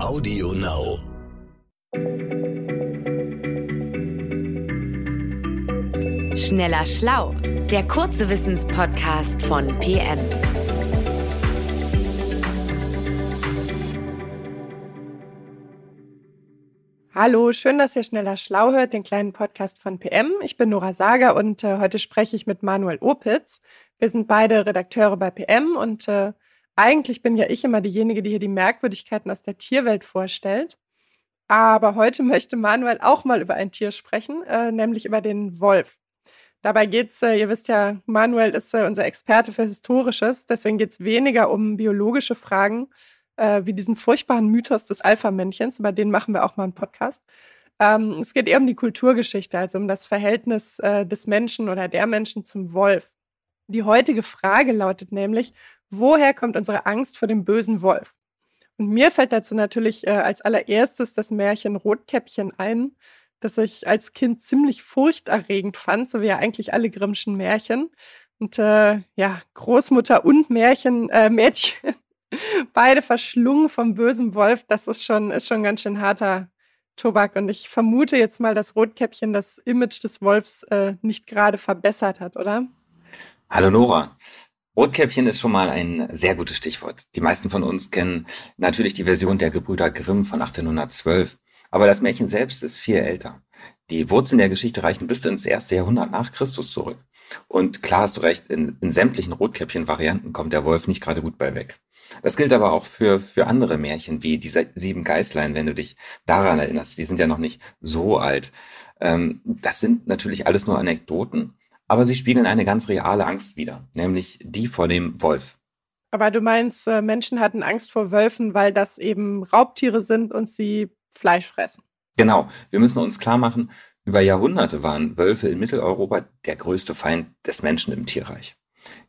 Audio Now. Schneller Schlau, der kurze Wissenspodcast von PM. Hallo, schön, dass ihr schneller schlau hört, den kleinen Podcast von PM. Ich bin Nora Sager und äh, heute spreche ich mit Manuel Opitz. Wir sind beide Redakteure bei PM und äh, eigentlich bin ja ich immer diejenige, die hier die Merkwürdigkeiten aus der Tierwelt vorstellt. Aber heute möchte Manuel auch mal über ein Tier sprechen, äh, nämlich über den Wolf. Dabei geht's, äh, ihr wisst ja, Manuel ist äh, unser Experte für Historisches, deswegen geht's weniger um biologische Fragen, äh, wie diesen furchtbaren Mythos des Alpha-Männchens, über den machen wir auch mal einen Podcast. Ähm, es geht eher um die Kulturgeschichte, also um das Verhältnis äh, des Menschen oder der Menschen zum Wolf. Die heutige Frage lautet nämlich, woher kommt unsere Angst vor dem bösen Wolf? Und mir fällt dazu natürlich äh, als allererstes das Märchen Rotkäppchen ein, das ich als Kind ziemlich furchterregend fand, so wie ja eigentlich alle Grimmschen Märchen. Und äh, ja, Großmutter und Märchen, äh, Mädchen, beide verschlungen vom bösen Wolf, das ist schon, ist schon ganz schön harter Tobak. Und ich vermute jetzt mal, dass Rotkäppchen das Image des Wolfs äh, nicht gerade verbessert hat, oder? Hallo Nora. Rotkäppchen ist schon mal ein sehr gutes Stichwort. Die meisten von uns kennen natürlich die Version der Gebrüder Grimm von 1812. Aber das Märchen selbst ist viel älter. Die Wurzeln der Geschichte reichen bis ins erste Jahrhundert nach Christus zurück. Und klar hast du recht, in, in sämtlichen Rotkäppchen-Varianten kommt der Wolf nicht gerade gut bei weg. Das gilt aber auch für, für andere Märchen, wie die sieben Geißlein, wenn du dich daran erinnerst. Wir sind ja noch nicht so alt. Ähm, das sind natürlich alles nur Anekdoten, aber sie spiegeln eine ganz reale Angst wider, nämlich die vor dem Wolf. Aber du meinst, äh, Menschen hatten Angst vor Wölfen, weil das eben Raubtiere sind und sie Fleisch fressen. Genau. Wir müssen uns klar machen, über Jahrhunderte waren Wölfe in Mitteleuropa der größte Feind des Menschen im Tierreich.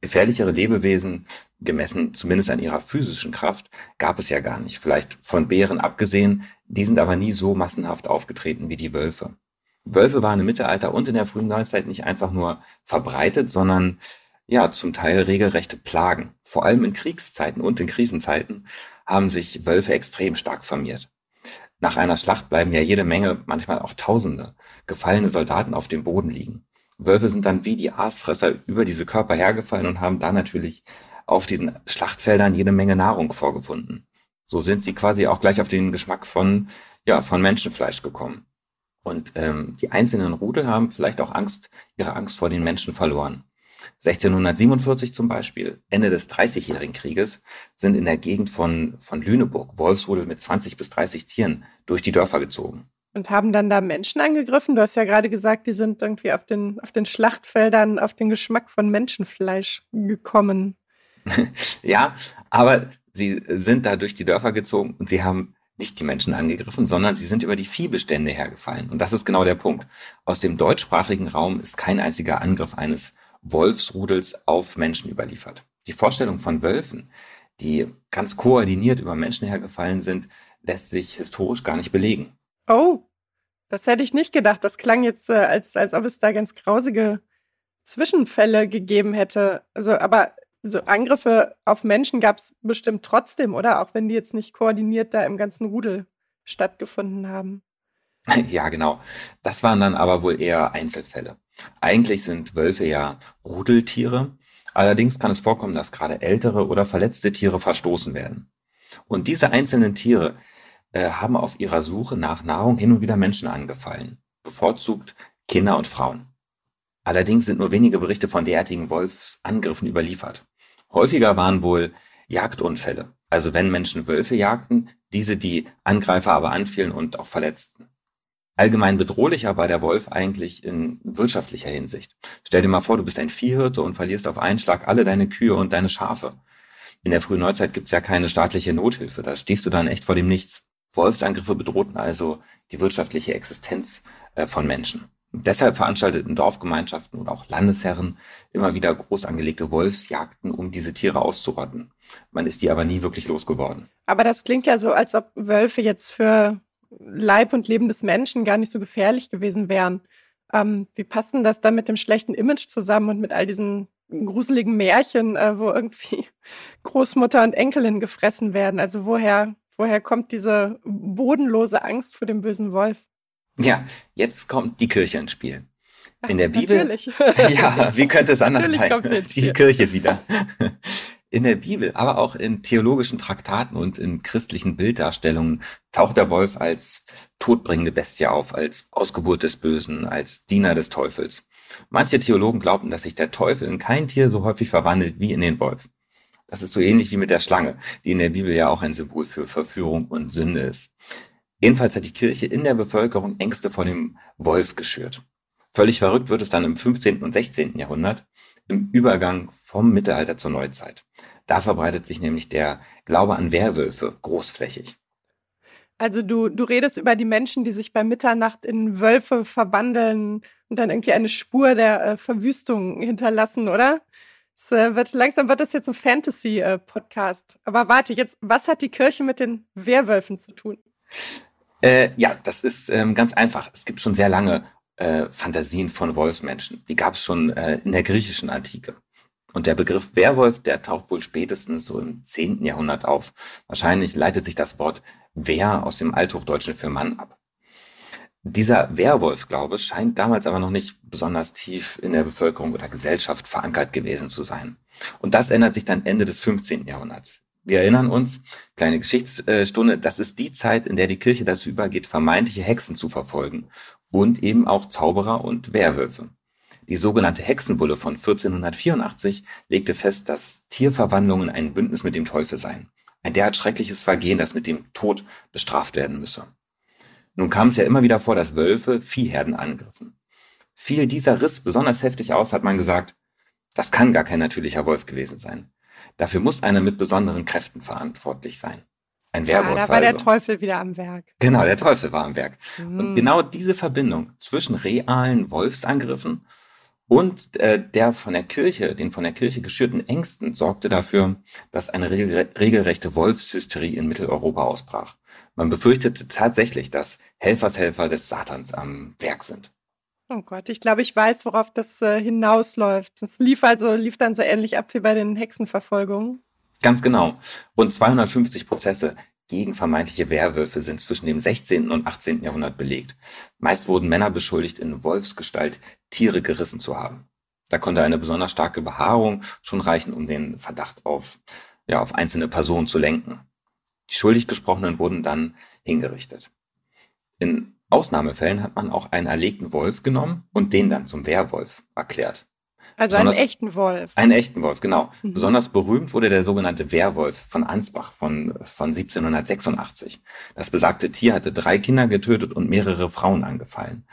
Gefährlichere Lebewesen, gemessen zumindest an ihrer physischen Kraft, gab es ja gar nicht. Vielleicht von Bären abgesehen, die sind aber nie so massenhaft aufgetreten wie die Wölfe. Wölfe waren im Mittelalter und in der frühen Neuzeit nicht einfach nur verbreitet, sondern ja, zum Teil regelrechte Plagen. Vor allem in Kriegszeiten und in Krisenzeiten haben sich Wölfe extrem stark vermehrt. Nach einer Schlacht bleiben ja jede Menge, manchmal auch Tausende, gefallene Soldaten auf dem Boden liegen. Wölfe sind dann wie die Aasfresser über diese Körper hergefallen und haben da natürlich auf diesen Schlachtfeldern jede Menge Nahrung vorgefunden. So sind sie quasi auch gleich auf den Geschmack von, ja, von Menschenfleisch gekommen. Und ähm, die einzelnen Rudel haben vielleicht auch Angst, ihre Angst vor den Menschen verloren. 1647 zum Beispiel, Ende des Dreißigjährigen Krieges, sind in der Gegend von, von Lüneburg Wolfsrudel mit 20 bis 30 Tieren durch die Dörfer gezogen. Und haben dann da Menschen angegriffen? Du hast ja gerade gesagt, die sind irgendwie auf den, auf den Schlachtfeldern auf den Geschmack von Menschenfleisch gekommen. ja, aber sie sind da durch die Dörfer gezogen und sie haben nicht die Menschen angegriffen, sondern sie sind über die Viehbestände hergefallen. Und das ist genau der Punkt. Aus dem deutschsprachigen Raum ist kein einziger Angriff eines Wolfsrudels auf Menschen überliefert. Die Vorstellung von Wölfen, die ganz koordiniert über Menschen hergefallen sind, lässt sich historisch gar nicht belegen. Oh, das hätte ich nicht gedacht. Das klang jetzt, äh, als, als ob es da ganz grausige Zwischenfälle gegeben hätte. Also, aber so Angriffe auf Menschen gab es bestimmt trotzdem, oder? Auch wenn die jetzt nicht koordiniert da im ganzen Rudel stattgefunden haben. Ja, genau. Das waren dann aber wohl eher Einzelfälle. Eigentlich sind Wölfe ja Rudeltiere. Allerdings kann es vorkommen, dass gerade ältere oder verletzte Tiere verstoßen werden. Und diese einzelnen Tiere äh, haben auf ihrer Suche nach Nahrung hin und wieder Menschen angefallen. Bevorzugt Kinder und Frauen. Allerdings sind nur wenige Berichte von derartigen Wolfsangriffen überliefert. Häufiger waren wohl Jagdunfälle, also wenn Menschen Wölfe jagten, diese die Angreifer aber anfielen und auch verletzten. Allgemein bedrohlicher war der Wolf eigentlich in wirtschaftlicher Hinsicht. Stell dir mal vor, du bist ein Viehhirte und verlierst auf einen Schlag alle deine Kühe und deine Schafe. In der frühen Neuzeit gibt's ja keine staatliche Nothilfe, da stehst du dann echt vor dem Nichts. Wolfsangriffe bedrohten also die wirtschaftliche Existenz äh, von Menschen. Deshalb veranstalteten Dorfgemeinschaften und auch Landesherren immer wieder groß angelegte Wolfsjagden, um diese Tiere auszurotten. Man ist die aber nie wirklich losgeworden. Aber das klingt ja so, als ob Wölfe jetzt für Leib und Leben des Menschen gar nicht so gefährlich gewesen wären. Ähm, wie passt denn das dann mit dem schlechten Image zusammen und mit all diesen gruseligen Märchen, äh, wo irgendwie Großmutter und Enkelin gefressen werden? Also woher Woher kommt diese bodenlose Angst vor dem bösen Wolf? Ja, jetzt kommt die Kirche ins Spiel. In der Bibel. Natürlich. Ja, wie könnte es anders Natürlich sein? Kommt sie ins die. Kirche wieder. In der Bibel, aber auch in theologischen Traktaten und in christlichen Bilddarstellungen taucht der Wolf als todbringende Bestie auf, als Ausgeburt des Bösen, als Diener des Teufels. Manche Theologen glauben, dass sich der Teufel in kein Tier so häufig verwandelt wie in den Wolf. Das ist so ähnlich wie mit der Schlange, die in der Bibel ja auch ein Symbol für Verführung und Sünde ist. Jedenfalls hat die Kirche in der Bevölkerung Ängste vor dem Wolf geschürt. Völlig verrückt wird es dann im 15. und 16. Jahrhundert, im Übergang vom Mittelalter zur Neuzeit. Da verbreitet sich nämlich der Glaube an Werwölfe großflächig. Also du, du redest über die Menschen, die sich bei Mitternacht in Wölfe verwandeln und dann irgendwie eine Spur der äh, Verwüstung hinterlassen, oder? Es, äh, wird, langsam wird das jetzt ein Fantasy-Podcast. Aber warte, jetzt, was hat die Kirche mit den Werwölfen zu tun? Äh, ja, das ist ähm, ganz einfach. Es gibt schon sehr lange äh, Fantasien von Wolfsmenschen. Die gab es schon äh, in der griechischen Antike. Und der Begriff Werwolf, der taucht wohl spätestens so im 10. Jahrhundert auf. Wahrscheinlich leitet sich das Wort Wer aus dem Althochdeutschen für Mann ab. Dieser Werwolf-Glaube scheint damals aber noch nicht besonders tief in der Bevölkerung oder Gesellschaft verankert gewesen zu sein. Und das ändert sich dann Ende des 15. Jahrhunderts. Wir erinnern uns, kleine Geschichtsstunde, das ist die Zeit, in der die Kirche dazu übergeht, vermeintliche Hexen zu verfolgen und eben auch Zauberer und Werwölfe. Die sogenannte Hexenbulle von 1484 legte fest, dass Tierverwandlungen ein Bündnis mit dem Teufel seien. Ein derart schreckliches Vergehen, das mit dem Tod bestraft werden müsse. Nun kam es ja immer wieder vor, dass Wölfe Viehherden angriffen. Fiel dieser Riss besonders heftig aus, hat man gesagt, das kann gar kein natürlicher Wolf gewesen sein. Dafür muss einer mit besonderen Kräften verantwortlich sein. Ein Werwolf. Ja, da war also. der Teufel wieder am Werk. Genau, der Teufel war am Werk. Hm. Und genau diese Verbindung zwischen realen Wolfsangriffen und äh, der von der Kirche, den von der Kirche geschürten Ängsten sorgte dafür, dass eine regel regelrechte Wolfshysterie in Mitteleuropa ausbrach. Man befürchtete tatsächlich, dass Helfershelfer des Satans am Werk sind. Oh Gott, ich glaube, ich weiß, worauf das äh, hinausläuft. Das lief also, lief dann so ähnlich ab wie bei den Hexenverfolgungen. Ganz genau. Rund 250 Prozesse gegen vermeintliche Werwölfe sind zwischen dem 16. und 18. Jahrhundert belegt. Meist wurden Männer beschuldigt, in Wolfsgestalt Tiere gerissen zu haben. Da konnte eine besonders starke Behaarung schon reichen, um den Verdacht auf, ja, auf einzelne Personen zu lenken. Die schuldig Gesprochenen wurden dann hingerichtet. In Ausnahmefällen hat man auch einen erlegten Wolf genommen und den dann zum Werwolf erklärt. Also einen Besonders- echten Wolf. Einen echten Wolf, genau. Mhm. Besonders berühmt wurde der sogenannte Werwolf von Ansbach von, von 1786. Das besagte Tier hatte drei Kinder getötet und mehrere Frauen angefallen.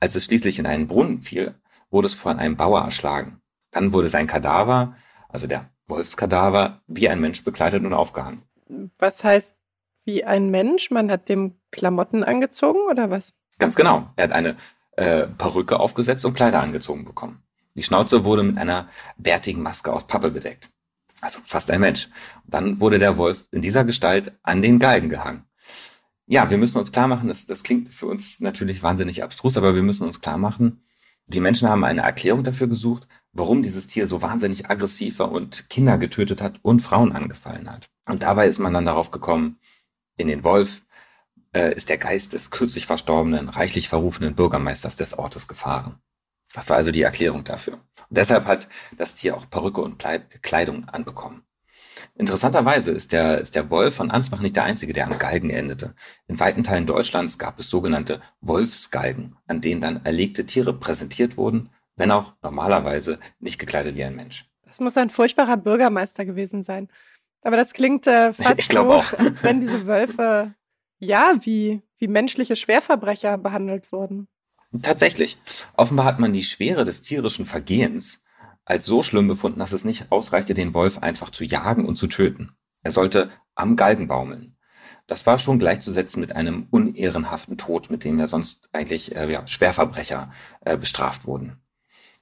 Als es schließlich in einen Brunnen fiel, wurde es von einem Bauer erschlagen. Dann wurde sein Kadaver, also der Wolfskadaver, wie ein Mensch bekleidet und aufgehangen. Was heißt wie ein Mensch? Man hat dem Klamotten angezogen oder was? Ganz genau. Er hat eine äh, Perücke aufgesetzt und Kleider angezogen bekommen. Die Schnauze wurde mit einer bärtigen Maske aus Pappe bedeckt. Also fast ein Mensch. Und dann wurde der Wolf in dieser Gestalt an den Galgen gehangen. Ja, wir müssen uns klar machen, das, das klingt für uns natürlich wahnsinnig abstrus, aber wir müssen uns klar machen, die Menschen haben eine Erklärung dafür gesucht, warum dieses Tier so wahnsinnig aggressiv war und Kinder getötet hat und Frauen angefallen hat. Und dabei ist man dann darauf gekommen, in den Wolf äh, ist der Geist des kürzlich verstorbenen, reichlich verrufenen Bürgermeisters des Ortes gefahren. Das war also die Erklärung dafür. Und deshalb hat das Tier auch Perücke und Kleid- Kleidung anbekommen. Interessanterweise ist der, ist der Wolf von Ansbach nicht der einzige, der am Galgen endete. In weiten Teilen Deutschlands gab es sogenannte Wolfsgalgen, an denen dann erlegte Tiere präsentiert wurden, wenn auch normalerweise nicht gekleidet wie ein Mensch. Das muss ein furchtbarer Bürgermeister gewesen sein. Aber das klingt äh, fast so, als wenn diese Wölfe ja wie, wie menschliche Schwerverbrecher behandelt wurden. Tatsächlich. Offenbar hat man die Schwere des tierischen Vergehens als so schlimm befunden, dass es nicht ausreichte, den Wolf einfach zu jagen und zu töten. Er sollte am Galgen baumeln. Das war schon gleichzusetzen mit einem unehrenhaften Tod, mit dem ja sonst eigentlich äh, ja, Schwerverbrecher äh, bestraft wurden.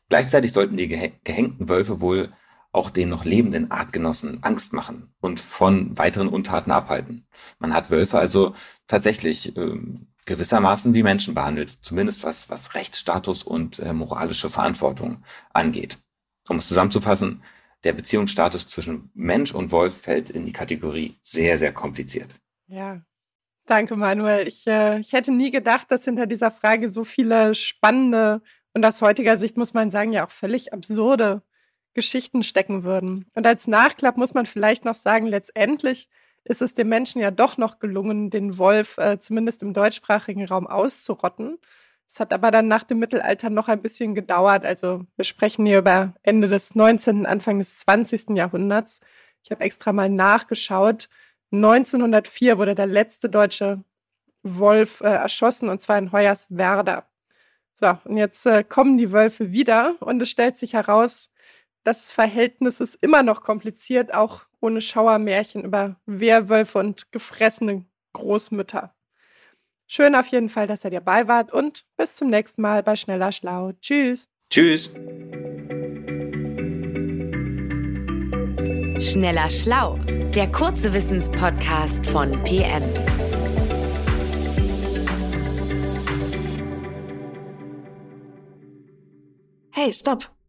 Gleichzeitig sollten die gehä- gehängten Wölfe wohl auch den noch lebenden Artgenossen Angst machen und von weiteren Untaten abhalten. Man hat Wölfe also tatsächlich ähm, gewissermaßen wie Menschen behandelt, zumindest was, was Rechtsstatus und äh, moralische Verantwortung angeht. Um es zusammenzufassen, der Beziehungsstatus zwischen Mensch und Wolf fällt in die Kategorie sehr, sehr kompliziert. Ja, danke Manuel. Ich, äh, ich hätte nie gedacht, dass hinter dieser Frage so viele spannende und aus heutiger Sicht muss man sagen, ja auch völlig absurde Geschichten stecken würden. Und als Nachklapp muss man vielleicht noch sagen, letztendlich ist es dem Menschen ja doch noch gelungen, den Wolf äh, zumindest im deutschsprachigen Raum auszurotten. Es hat aber dann nach dem Mittelalter noch ein bisschen gedauert. Also wir sprechen hier über Ende des 19., Anfang des 20. Jahrhunderts. Ich habe extra mal nachgeschaut. 1904 wurde der letzte deutsche Wolf äh, erschossen und zwar in Hoyerswerda. So, und jetzt äh, kommen die Wölfe wieder und es stellt sich heraus, das Verhältnis ist immer noch kompliziert, auch ohne Schauermärchen über Wehrwölfe und gefressene Großmütter. Schön auf jeden Fall, dass ihr dabei wart und bis zum nächsten Mal bei Schneller Schlau. Tschüss. Tschüss. Schneller Schlau, der kurze Wissenspodcast von PM. Hey, stopp!